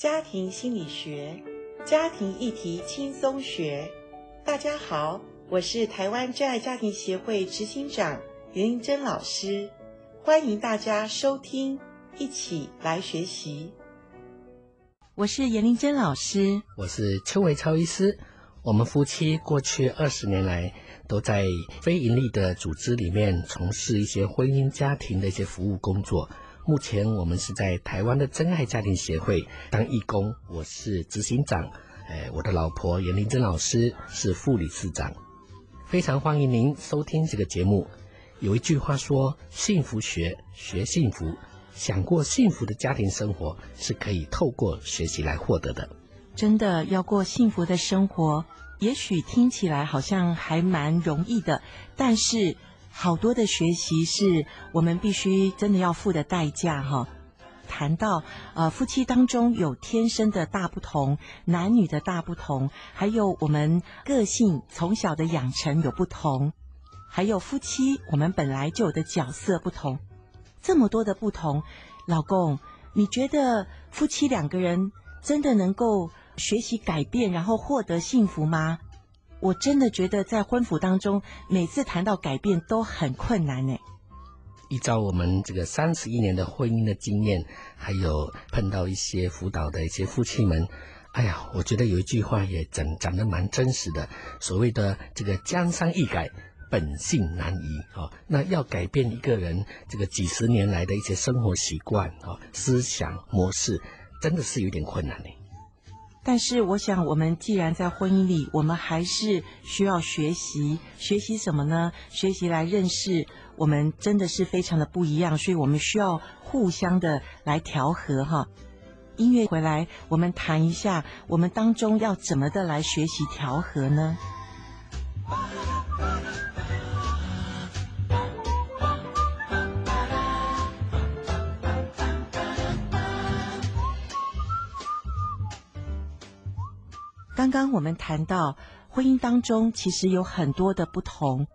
家庭心理学，家庭议题轻松学。大家好，我是台湾真爱家庭协会执行长严玲珍老师，欢迎大家收听，一起来学习。我是严玲珍老师，我是邱维超医师。我们夫妻过去二十年来都在非营利的组织里面从事一些婚姻家庭的一些服务工作。目前我们是在台湾的真爱家庭协会当义工，我是执行长，哎，我的老婆严玲珍老师是副理事长。非常欢迎您收听这个节目。有一句话说：“幸福学，学幸福。”想过幸福的家庭生活是可以透过学习来获得的。真的要过幸福的生活，也许听起来好像还蛮容易的，但是。好多的学习是我们必须真的要付的代价哈。谈到呃夫妻当中有天生的大不同，男女的大不同，还有我们个性从小的养成有不同，还有夫妻我们本来就有的角色不同，这么多的不同，老公，你觉得夫妻两个人真的能够学习改变，然后获得幸福吗？我真的觉得在婚辅当中，每次谈到改变都很困难呢。依照我们这个三十一年的婚姻的经验，还有碰到一些辅导的一些夫妻们，哎呀，我觉得有一句话也讲讲得蛮真实的，所谓的这个江山易改，本性难移啊。那要改变一个人这个几十年来的一些生活习惯啊、思想模式，真的是有点困难呢。但是，我想，我们既然在婚姻里，我们还是需要学习。学习什么呢？学习来认识我们真的是非常的不一样，所以我们需要互相的来调和哈。音乐回来，我们谈一下，我们当中要怎么的来学习调和呢？刚刚我们谈到婚姻当中其实有很多的不同，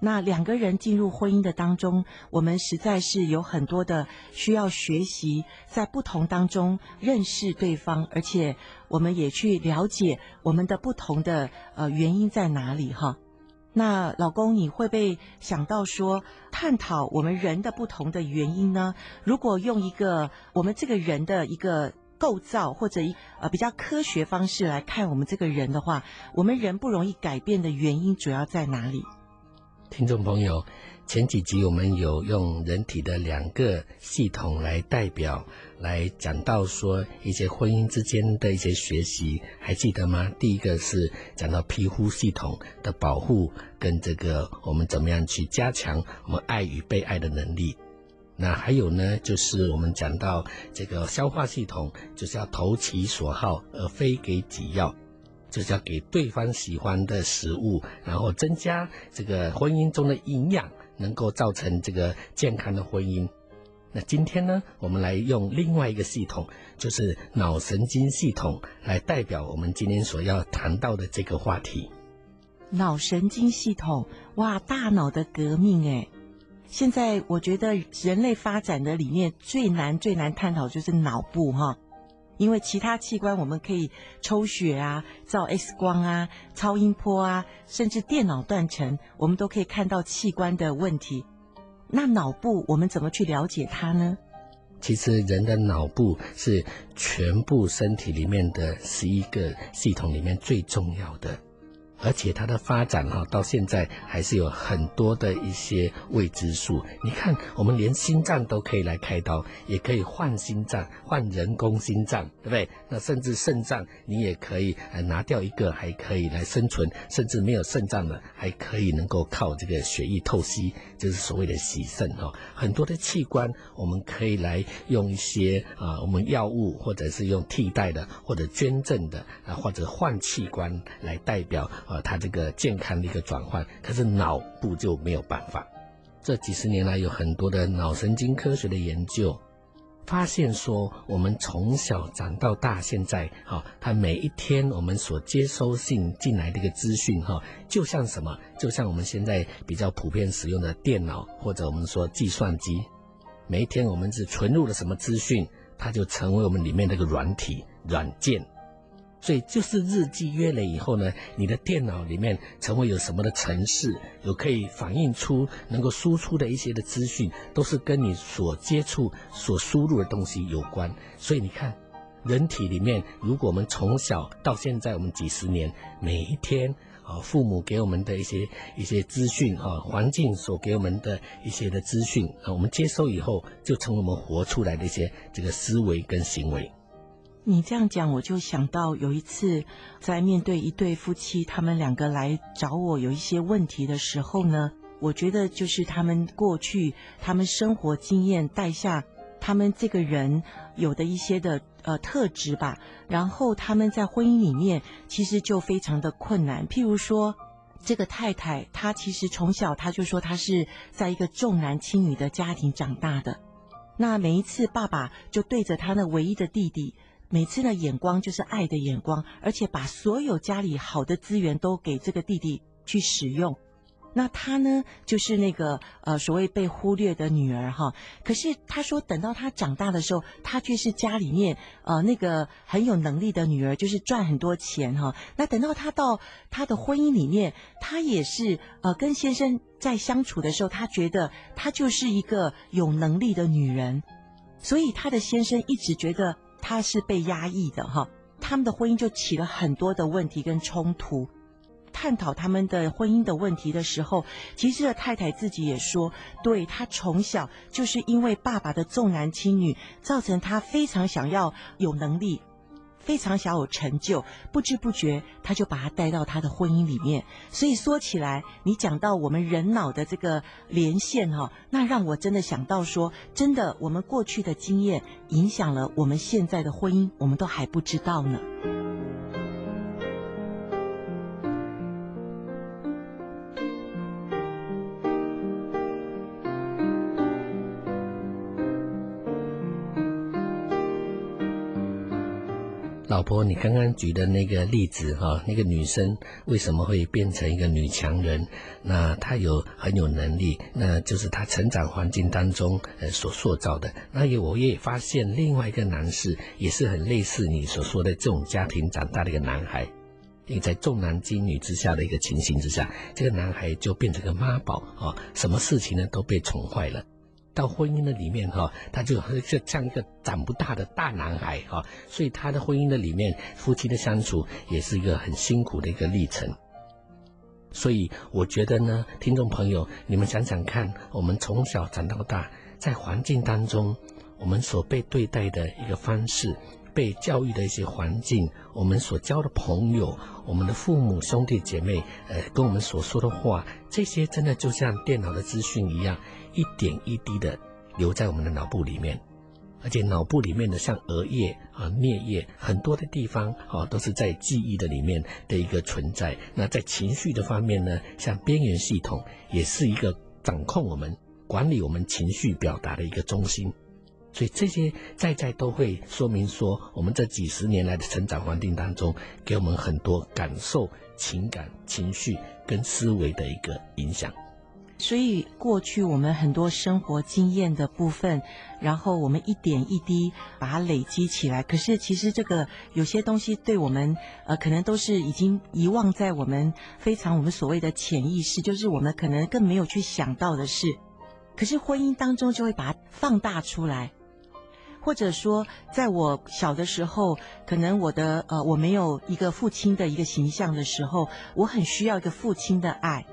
那两个人进入婚姻的当中，我们实在是有很多的需要学习，在不同当中认识对方，而且我们也去了解我们的不同的呃原因在哪里哈。那老公，你会不会想到说，探讨我们人的不同的原因呢？如果用一个我们这个人的一个。构造或者一呃比较科学方式来看我们这个人的话，我们人不容易改变的原因主要在哪里？听众朋友，前几集我们有用人体的两个系统来代表，来讲到说一些婚姻之间的一些学习，还记得吗？第一个是讲到皮肤系统的保护，跟这个我们怎么样去加强我们爱与被爱的能力。那还有呢，就是我们讲到这个消化系统，就是要投其所好，而非给己要，就是要给对方喜欢的食物，然后增加这个婚姻中的营养，能够造成这个健康的婚姻。那今天呢，我们来用另外一个系统，就是脑神经系统，来代表我们今天所要谈到的这个话题。脑神经系统，哇，大脑的革命，诶。现在我觉得人类发展的里面最难最难探讨就是脑部哈，因为其他器官我们可以抽血啊、照 X 光啊、超音波啊，甚至电脑断层，我们都可以看到器官的问题。那脑部我们怎么去了解它呢？其实人的脑部是全部身体里面的十一个系统里面最重要的。而且它的发展哈，到现在还是有很多的一些未知数。你看，我们连心脏都可以来开刀，也可以换心脏、换人工心脏，对不对？那甚至肾脏，你也可以拿掉一个，还可以来生存。甚至没有肾脏的，还可以能够靠这个血液透析，就是所谓的洗肾哈。很多的器官，我们可以来用一些啊，我们药物或者是用替代的，或者捐赠的啊，或者换器官来代表。呃，他这个健康的一个转换，可是脑部就没有办法。这几十年来，有很多的脑神经科学的研究，发现说，我们从小长到大，现在，哈，他每一天我们所接收信进来的一个资讯，哈，就像什么？就像我们现在比较普遍使用的电脑，或者我们说计算机，每一天我们是存入了什么资讯，它就成为我们里面那个软体。软件。所以就是日积月累以后呢，你的电脑里面成为有什么的程式，有可以反映出能够输出的一些的资讯，都是跟你所接触、所输入的东西有关。所以你看，人体里面，如果我们从小到现在，我们几十年，每一天啊，父母给我们的一些一些资讯啊，环境所给我们的一些的资讯啊，我们接收以后，就成为我们活出来的一些这个思维跟行为。你这样讲，我就想到有一次在面对一对夫妻，他们两个来找我有一些问题的时候呢，我觉得就是他们过去他们生活经验带下他们这个人有的一些的呃特质吧，然后他们在婚姻里面其实就非常的困难。譬如说，这个太太她其实从小她就说她是在一个重男轻女的家庭长大的，那每一次爸爸就对着他那唯一的弟弟。每次的眼光就是爱的眼光，而且把所有家里好的资源都给这个弟弟去使用。那他呢，就是那个呃所谓被忽略的女儿哈。可是他说，等到他长大的时候，他却是家里面呃那个很有能力的女儿，就是赚很多钱哈。那等到他到他的婚姻里面，他也是呃跟先生在相处的时候，他觉得他就是一个有能力的女人，所以他的先生一直觉得。他是被压抑的哈，他们的婚姻就起了很多的问题跟冲突。探讨他们的婚姻的问题的时候，其实的太太自己也说，对，她从小就是因为爸爸的重男轻女，造成她非常想要有能力。非常小有成就，不知不觉他就把他带到他的婚姻里面。所以说起来，你讲到我们人脑的这个连线哈，那让我真的想到说，真的我们过去的经验影响了我们现在的婚姻，我们都还不知道呢。老婆，你刚刚举的那个例子哈，那个女生为什么会变成一个女强人？那她有很有能力，那就是她成长环境当中呃所塑造的。那也我也发现另外一个男士也是很类似你所说的这种家庭长大的一个男孩，因为在重男轻女之下的一个情形之下，这个男孩就变成个妈宝啊，什么事情呢都被宠坏了。到婚姻的里面哈，他就就像一个长不大的大男孩哈，所以他的婚姻的里面，夫妻的相处也是一个很辛苦的一个历程。所以我觉得呢，听众朋友，你们想想看，我们从小长到大，在环境当中，我们所被对待的一个方式，被教育的一些环境，我们所交的朋友，我们的父母兄弟姐妹，呃，跟我们所说的话，这些真的就像电脑的资讯一样。一点一滴的留在我们的脑部里面，而且脑部里面的像额叶啊、颞叶很多的地方啊，都是在记忆的里面的一个存在。那在情绪的方面呢，像边缘系统也是一个掌控我们、管理我们情绪表达的一个中心。所以这些在在都会说明说，我们这几十年来的成长环境当中，给我们很多感受、情感、情绪跟思维的一个影响。所以过去我们很多生活经验的部分，然后我们一点一滴把它累积起来。可是其实这个有些东西对我们，呃，可能都是已经遗忘在我们非常我们所谓的潜意识，就是我们可能更没有去想到的事。可是婚姻当中就会把它放大出来，或者说在我小的时候，可能我的呃我没有一个父亲的一个形象的时候，我很需要一个父亲的爱。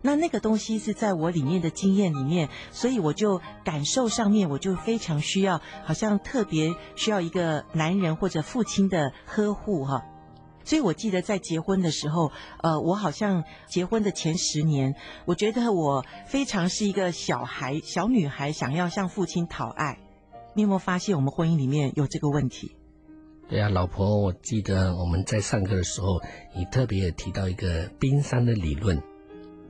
那那个东西是在我里面的经验里面，所以我就感受上面，我就非常需要，好像特别需要一个男人或者父亲的呵护哈。所以我记得在结婚的时候，呃，我好像结婚的前十年，我觉得我非常是一个小孩、小女孩，想要向父亲讨爱。你有没有发现我们婚姻里面有这个问题？对啊，老婆，我记得我们在上课的时候，你特别也提到一个冰山的理论。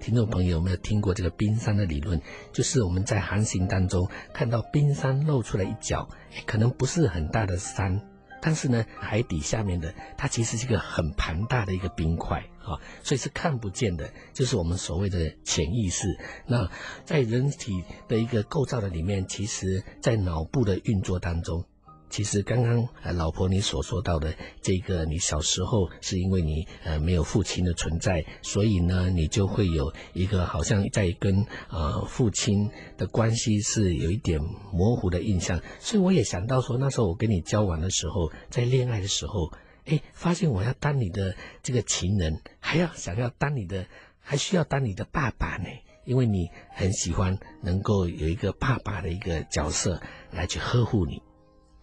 听众朋友有没有听过这个冰山的理论？就是我们在航行当中看到冰山露出来一角，可能不是很大的山，但是呢，海底下面的它其实是一个很庞大的一个冰块啊，所以是看不见的，就是我们所谓的潜意识。那在人体的一个构造的里面，其实在脑部的运作当中，其实刚刚呃老婆你所说到的这个，你小时候是因为你呃没有父亲的存在，所以呢你就会有一个好像在跟呃父亲的关系是有一点模糊的印象。所以我也想到说，那时候我跟你交往的时候，在恋爱的时候，哎，发现我要当你的这个情人，还要想要当你的，还需要当你的爸爸呢，因为你很喜欢能够有一个爸爸的一个角色来去呵护你。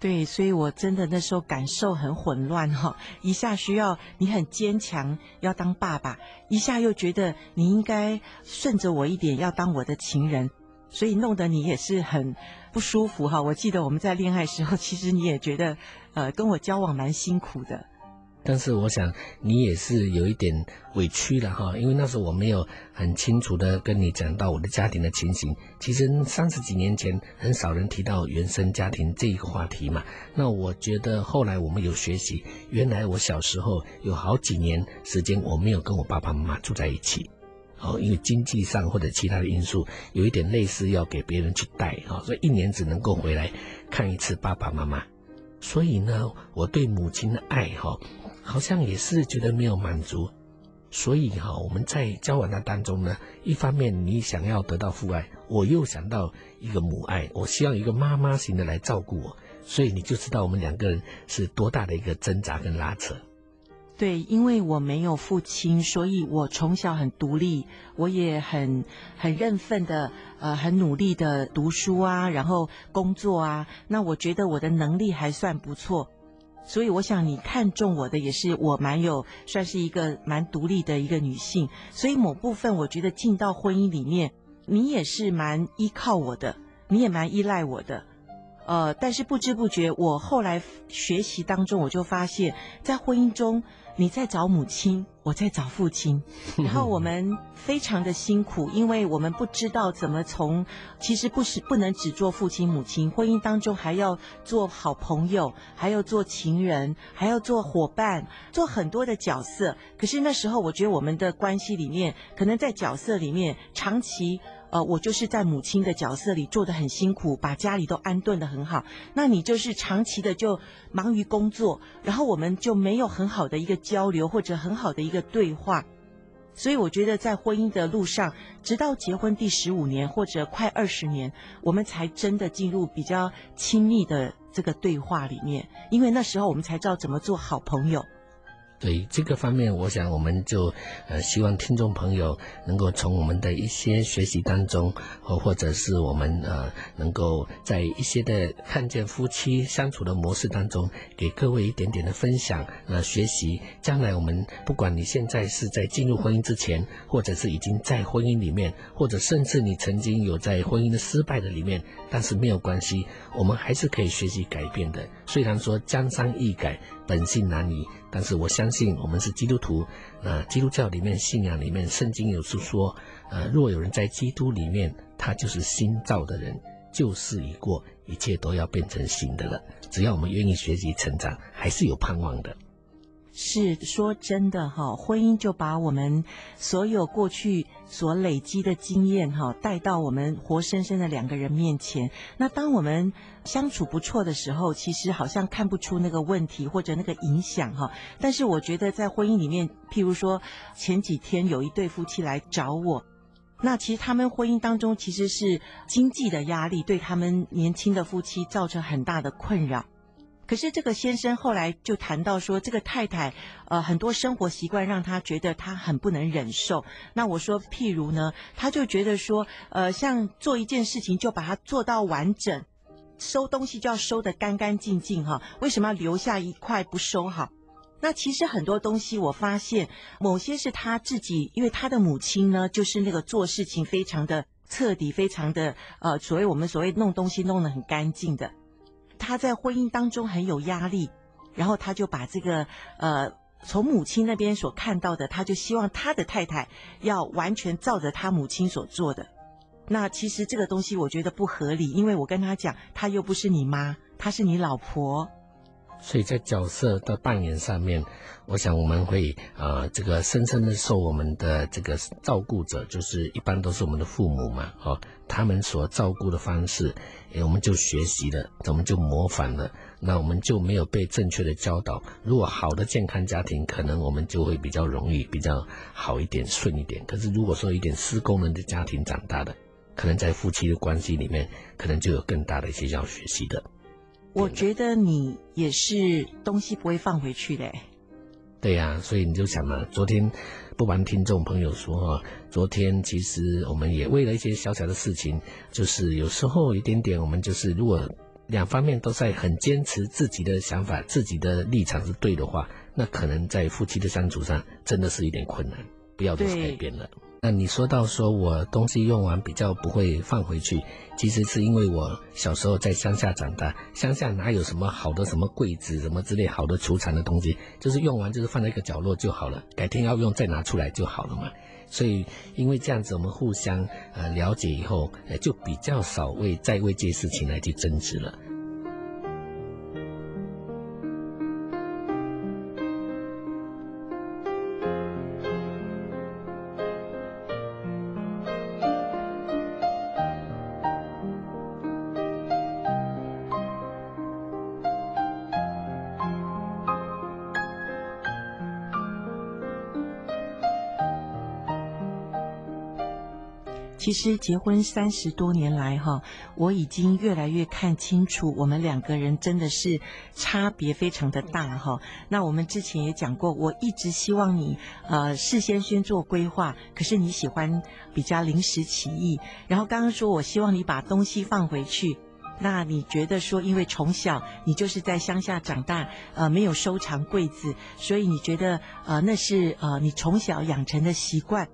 对，所以我真的那时候感受很混乱哈，一下需要你很坚强要当爸爸，一下又觉得你应该顺着我一点要当我的情人，所以弄得你也是很不舒服哈。我记得我们在恋爱时候，其实你也觉得呃跟我交往蛮辛苦的。但是我想你也是有一点委屈了哈，因为那时候我没有很清楚的跟你讲到我的家庭的情形。其实三十几年前很少人提到原生家庭这一个话题嘛。那我觉得后来我们有学习，原来我小时候有好几年时间我没有跟我爸爸妈妈住在一起，哦，因为经济上或者其他的因素，有一点类似要给别人去带啊，所以一年只能够回来看一次爸爸妈妈。所以呢，我对母亲的爱哈。好像也是觉得没有满足，所以哈，我们在交往的当中呢，一方面你想要得到父爱，我又想到一个母爱，我希望一个妈妈型的来照顾我，所以你就知道我们两个人是多大的一个挣扎跟拉扯。对，因为我没有父亲，所以我从小很独立，我也很很认份的，呃，很努力的读书啊，然后工作啊，那我觉得我的能力还算不错。所以我想你看中我的也是我蛮有算是一个蛮独立的一个女性，所以某部分我觉得进到婚姻里面，你也是蛮依靠我的，你也蛮依赖我的，呃，但是不知不觉我后来学习当中，我就发现，在婚姻中。你在找母亲，我在找父亲，然后我们非常的辛苦，因为我们不知道怎么从，其实不是不能只做父亲母亲，婚姻当中还要做好朋友，还要做情人，还要做伙伴，做很多的角色。可是那时候，我觉得我们的关系里面，可能在角色里面长期。呃，我就是在母亲的角色里做得很辛苦，把家里都安顿得很好。那你就是长期的就忙于工作，然后我们就没有很好的一个交流或者很好的一个对话。所以我觉得在婚姻的路上，直到结婚第十五年或者快二十年，我们才真的进入比较亲密的这个对话里面，因为那时候我们才知道怎么做好朋友。对这个方面，我想我们就呃希望听众朋友能够从我们的一些学习当中，或或者是我们呃能够在一些的看见夫妻相处的模式当中，给各位一点点的分享，呃学习。将来我们不管你现在是在进入婚姻之前，或者是已经在婚姻里面，或者甚至你曾经有在婚姻的失败的里面，但是没有关系，我们还是可以学习改变的。虽然说江山易改，本性难移。但是我相信我们是基督徒，呃，基督教里面信仰里面圣经有述说，呃，若有人在基督里面，他就是新造的人，旧事已过，一切都要变成新的了。只要我们愿意学习成长，还是有盼望的。是说真的哈，婚姻就把我们所有过去所累积的经验哈带到我们活生生的两个人面前。那当我们相处不错的时候，其实好像看不出那个问题或者那个影响哈。但是我觉得在婚姻里面，譬如说前几天有一对夫妻来找我，那其实他们婚姻当中其实是经济的压力对他们年轻的夫妻造成很大的困扰。可是这个先生后来就谈到说，这个太太，呃，很多生活习惯让他觉得他很不能忍受。那我说，譬如呢，他就觉得说，呃，像做一件事情就把它做到完整，收东西就要收得干干净净哈，为什么要留下一块不收好？那其实很多东西我发现，某些是他自己，因为他的母亲呢，就是那个做事情非常的彻底，非常的呃，所谓我们所谓弄东西弄得很干净的。他在婚姻当中很有压力，然后他就把这个呃从母亲那边所看到的，他就希望他的太太要完全照着他母亲所做的。那其实这个东西我觉得不合理，因为我跟他讲，他又不是你妈，他是你老婆。所以在角色的扮演上面，我想我们会呃这个深深的受我们的这个照顾者，就是一般都是我们的父母嘛，哦，他们所照顾的方式，我们就学习了，我们就模仿了，那我们就没有被正确的教导。如果好的健康家庭，可能我们就会比较容易，比较好一点，顺一点。可是如果说一点失功能的家庭长大的，可能在夫妻的关系里面，可能就有更大的一些要学习的。我觉得你也是东西不会放回去的。对呀、啊，所以你就想嘛，昨天不瞒听众朋友说哈，昨天其实我们也为了一些小小的事情，就是有时候一点点，我们就是如果两方面都在很坚持自己的想法、自己的立场是对的话，那可能在夫妻的相处上真的是有点困难，不要再改变了。那你说到说我东西用完比较不会放回去，其实是因为我小时候在乡下长大，乡下哪有什么好的什么柜子什么之类好的储藏的东西，就是用完就是放在一个角落就好了，改天要用再拿出来就好了嘛。所以因为这样子我们互相呃了解以后，呃就比较少为再为这些事情来去争执了。实结婚三十多年来，哈，我已经越来越看清楚，我们两个人真的是差别非常的大，哈。那我们之前也讲过，我一直希望你，呃，事先先做规划，可是你喜欢比较临时起意。然后刚刚说我希望你把东西放回去，那你觉得说，因为从小你就是在乡下长大，呃，没有收藏柜子，所以你觉得，呃，那是呃你从小养成的习惯。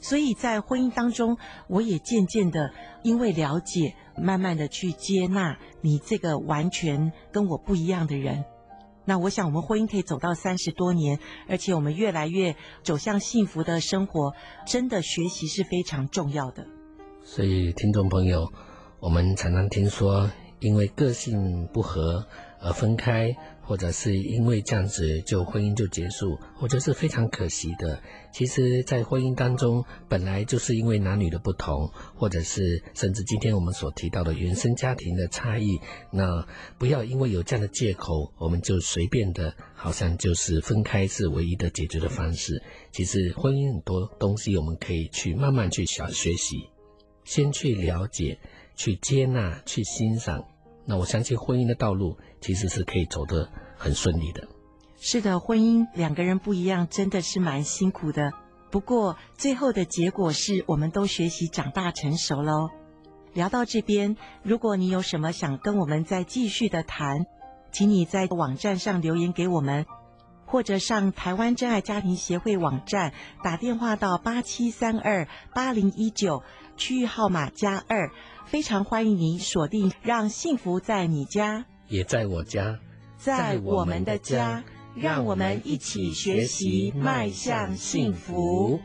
所以在婚姻当中，我也渐渐的因为了解，慢慢的去接纳你这个完全跟我不一样的人。那我想我们婚姻可以走到三十多年，而且我们越来越走向幸福的生活，真的学习是非常重要的。所以听众朋友，我们常常听说，因为个性不合而分开。或者是因为这样子就婚姻就结束，我觉得是非常可惜的。其实，在婚姻当中，本来就是因为男女的不同，或者是甚至今天我们所提到的原生家庭的差异，那不要因为有这样的借口，我们就随便的，好像就是分开是唯一的解决的方式。其实，婚姻很多东西我们可以去慢慢去小学习，先去了解，去接纳，去欣赏。那我相信婚姻的道路其实是可以走得很顺利的。是的，婚姻两个人不一样，真的是蛮辛苦的。不过最后的结果是我们都学习长大成熟喽。聊到这边，如果你有什么想跟我们再继续的谈，请你在网站上留言给我们，或者上台湾真爱家庭协会网站打电话到八七三二八零一九，区域号码加二。非常欢迎您锁定，让幸福在你家，也在我家，在我们的家，让我们一起学习，迈向幸福。